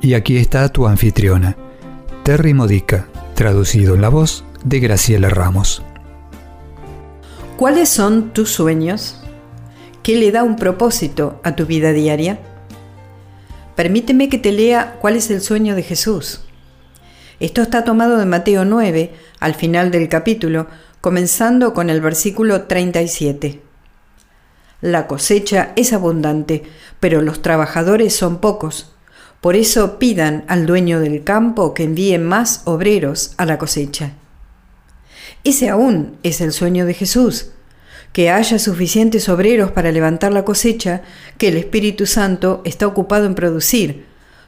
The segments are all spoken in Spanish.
Y aquí está tu anfitriona, Terry Modica, traducido en la voz de Graciela Ramos. ¿Cuáles son tus sueños? ¿Qué le da un propósito a tu vida diaria? Permíteme que te lea cuál es el sueño de Jesús. Esto está tomado de Mateo 9, al final del capítulo, comenzando con el versículo 37. La cosecha es abundante, pero los trabajadores son pocos. Por eso pidan al dueño del campo que envíe más obreros a la cosecha. Ese aún es el sueño de Jesús, que haya suficientes obreros para levantar la cosecha que el Espíritu Santo está ocupado en producir,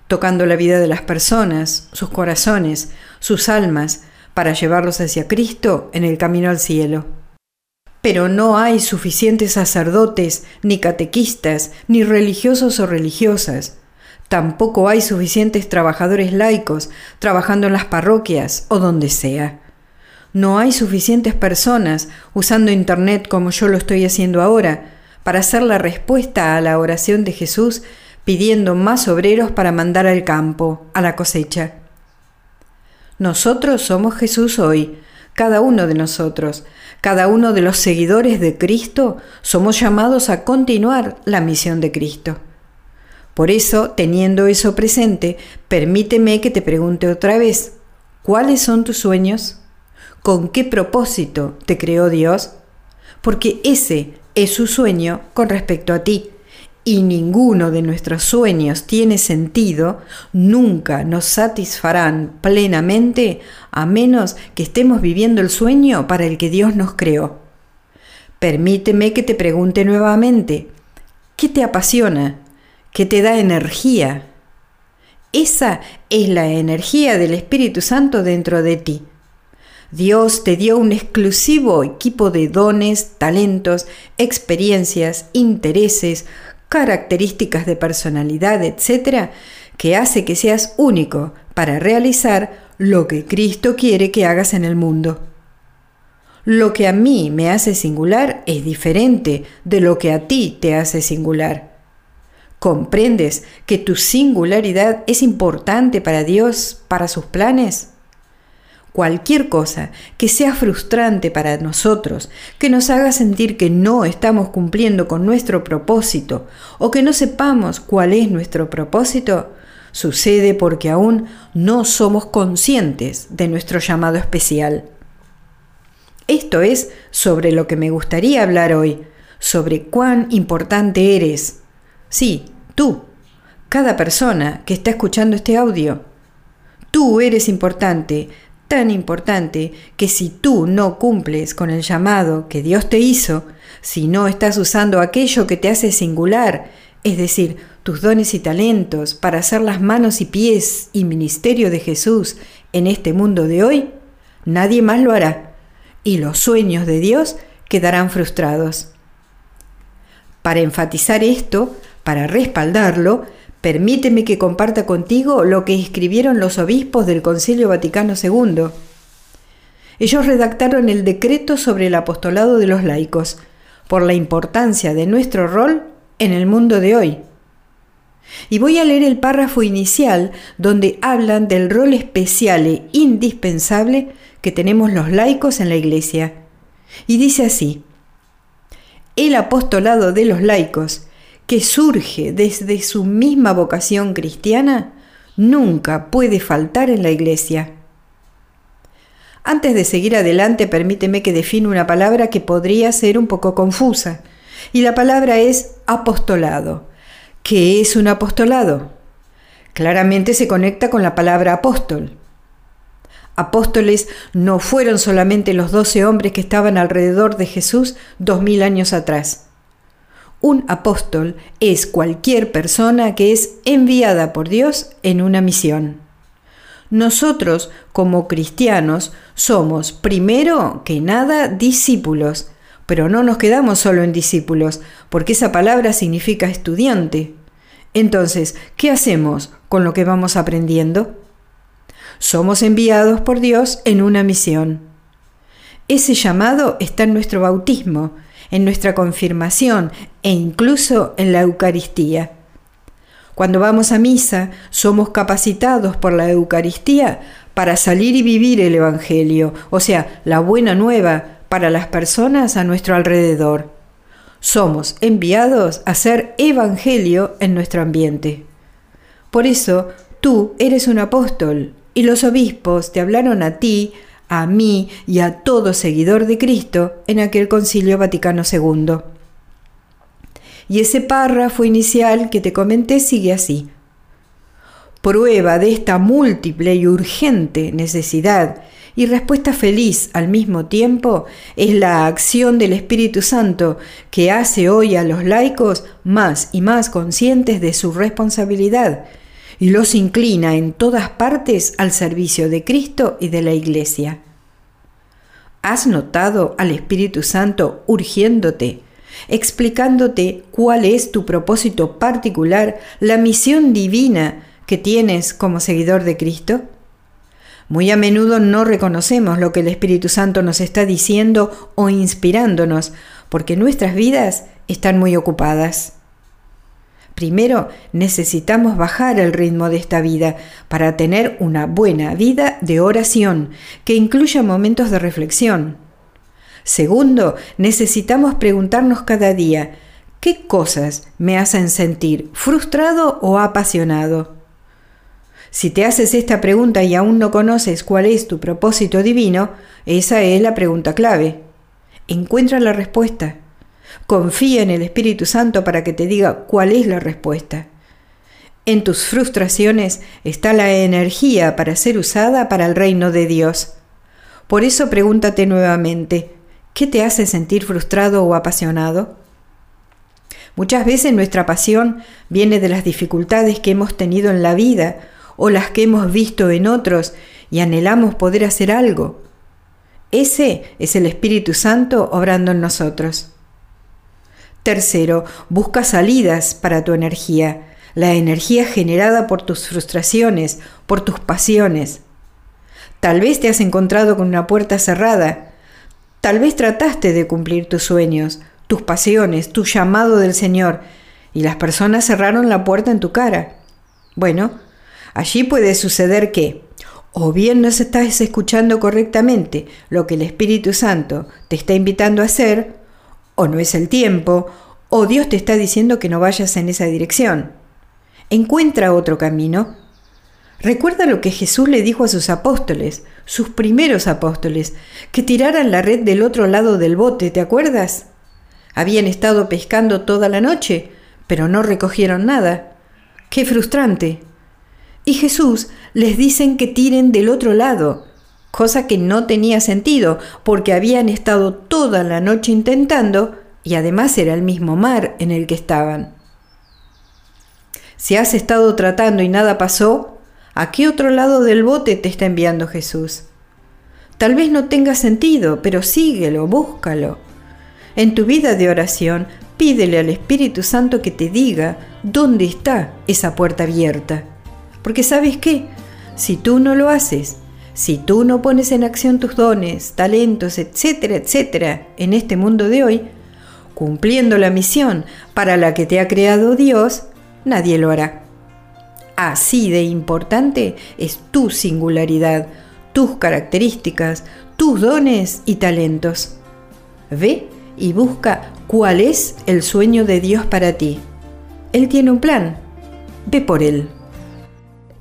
tocando la vida de las personas, sus corazones, sus almas, para llevarlos hacia Cristo en el camino al cielo. Pero no hay suficientes sacerdotes, ni catequistas, ni religiosos o religiosas, Tampoco hay suficientes trabajadores laicos trabajando en las parroquias o donde sea. No hay suficientes personas usando Internet como yo lo estoy haciendo ahora para hacer la respuesta a la oración de Jesús pidiendo más obreros para mandar al campo, a la cosecha. Nosotros somos Jesús hoy, cada uno de nosotros, cada uno de los seguidores de Cristo, somos llamados a continuar la misión de Cristo. Por eso, teniendo eso presente, permíteme que te pregunte otra vez, ¿cuáles son tus sueños? ¿Con qué propósito te creó Dios? Porque ese es su sueño con respecto a ti. Y ninguno de nuestros sueños tiene sentido, nunca nos satisfarán plenamente a menos que estemos viviendo el sueño para el que Dios nos creó. Permíteme que te pregunte nuevamente, ¿qué te apasiona? Que te da energía. Esa es la energía del Espíritu Santo dentro de ti. Dios te dio un exclusivo equipo de dones, talentos, experiencias, intereses, características de personalidad, etc., que hace que seas único para realizar lo que Cristo quiere que hagas en el mundo. Lo que a mí me hace singular es diferente de lo que a ti te hace singular. ¿Comprendes que tu singularidad es importante para Dios, para sus planes? Cualquier cosa que sea frustrante para nosotros, que nos haga sentir que no estamos cumpliendo con nuestro propósito o que no sepamos cuál es nuestro propósito, sucede porque aún no somos conscientes de nuestro llamado especial. Esto es sobre lo que me gustaría hablar hoy, sobre cuán importante eres Sí, tú, cada persona que está escuchando este audio. Tú eres importante, tan importante que si tú no cumples con el llamado que Dios te hizo, si no estás usando aquello que te hace singular, es decir, tus dones y talentos para hacer las manos y pies y ministerio de Jesús en este mundo de hoy, nadie más lo hará y los sueños de Dios quedarán frustrados. Para enfatizar esto, para respaldarlo, permíteme que comparta contigo lo que escribieron los obispos del Concilio Vaticano II. Ellos redactaron el decreto sobre el apostolado de los laicos, por la importancia de nuestro rol en el mundo de hoy. Y voy a leer el párrafo inicial donde hablan del rol especial e indispensable que tenemos los laicos en la Iglesia. Y dice así, el apostolado de los laicos que surge desde su misma vocación cristiana, nunca puede faltar en la iglesia. Antes de seguir adelante, permíteme que define una palabra que podría ser un poco confusa, y la palabra es apostolado. ¿Qué es un apostolado? Claramente se conecta con la palabra apóstol. Apóstoles no fueron solamente los doce hombres que estaban alrededor de Jesús dos mil años atrás Un apóstol es cualquier persona que es enviada por Dios en una misión. Nosotros, como cristianos, somos primero que nada discípulos, pero no nos quedamos solo en discípulos, porque esa palabra significa estudiante. Entonces, ¿qué hacemos con lo que vamos aprendiendo? Somos enviados por Dios en una misión. Ese llamado está en nuestro bautismo, en nuestra confirmación e incluso en la Eucaristía. Cuando vamos a misa, somos capacitados por la Eucaristía para salir y vivir el Evangelio, o sea, la buena nueva para las personas a nuestro alrededor. Somos enviados a ser evangelio en nuestro ambiente. Por eso, tú eres un apóstol y los obispos te hablaron a ti, a mí y a todo seguidor de Cristo en aquel concilio Vaticano II. Y ese párrafo inicial que te comenté sigue así. Prueba de esta múltiple y urgente necesidad y respuesta feliz al mismo tiempo es la acción del Espíritu Santo que hace hoy a los laicos más y más conscientes de su responsabilidad y los inclina en todas partes al servicio de Cristo y de la Iglesia. ¿Has notado al Espíritu Santo urgiéndote, explicándote cuál es tu propósito particular, la misión divina que tienes como seguidor de Cristo? Muy a menudo no reconocemos lo que el Espíritu Santo nos está diciendo o inspirándonos, porque nuestras vidas están muy ocupadas. Primero, necesitamos bajar el ritmo de esta vida para tener una buena vida de oración que incluya momentos de reflexión. Segundo, necesitamos preguntarnos cada día, ¿qué cosas me hacen sentir frustrado o apasionado? Si te haces esta pregunta y aún no conoces cuál es tu propósito divino, esa es la pregunta clave. Encuentra la respuesta. Confía en el Espíritu Santo para que te diga cuál es la respuesta. En tus frustraciones está la energía para ser usada para el reino de Dios. Por eso pregúntate nuevamente, ¿qué te hace sentir frustrado o apasionado? Muchas veces nuestra pasión viene de las dificultades que hemos tenido en la vida o las que hemos visto en otros y anhelamos poder hacer algo. Ese es el Espíritu Santo obrando en nosotros. Tercero, busca salidas para tu energía, la energía generada por tus frustraciones, por tus pasiones. Tal vez te has encontrado con una puerta cerrada, tal vez trataste de cumplir tus sueños, tus pasiones, tu llamado del Señor, y las personas cerraron la puerta en tu cara. Bueno, Allí puede suceder que o bien no estás escuchando correctamente lo que el Espíritu Santo te está invitando a hacer, o no es el tiempo, o Dios te está diciendo que no vayas en esa dirección. Encuentra otro camino. Recuerda lo que Jesús le dijo a sus apóstoles, sus primeros apóstoles, que tiraran la red del otro lado del bote, ¿te acuerdas? Habían estado pescando toda la noche, pero no recogieron nada. ¡Qué frustrante! Y Jesús les dicen que tiren del otro lado, cosa que no tenía sentido, porque habían estado toda la noche intentando y además era el mismo mar en el que estaban. Si has estado tratando y nada pasó, ¿a qué otro lado del bote te está enviando Jesús? Tal vez no tenga sentido, pero síguelo, búscalo. En tu vida de oración, pídele al Espíritu Santo que te diga dónde está esa puerta abierta. Porque sabes qué, si tú no lo haces, si tú no pones en acción tus dones, talentos, etcétera, etcétera, en este mundo de hoy, cumpliendo la misión para la que te ha creado Dios, nadie lo hará. Así de importante es tu singularidad, tus características, tus dones y talentos. Ve y busca cuál es el sueño de Dios para ti. Él tiene un plan. Ve por él.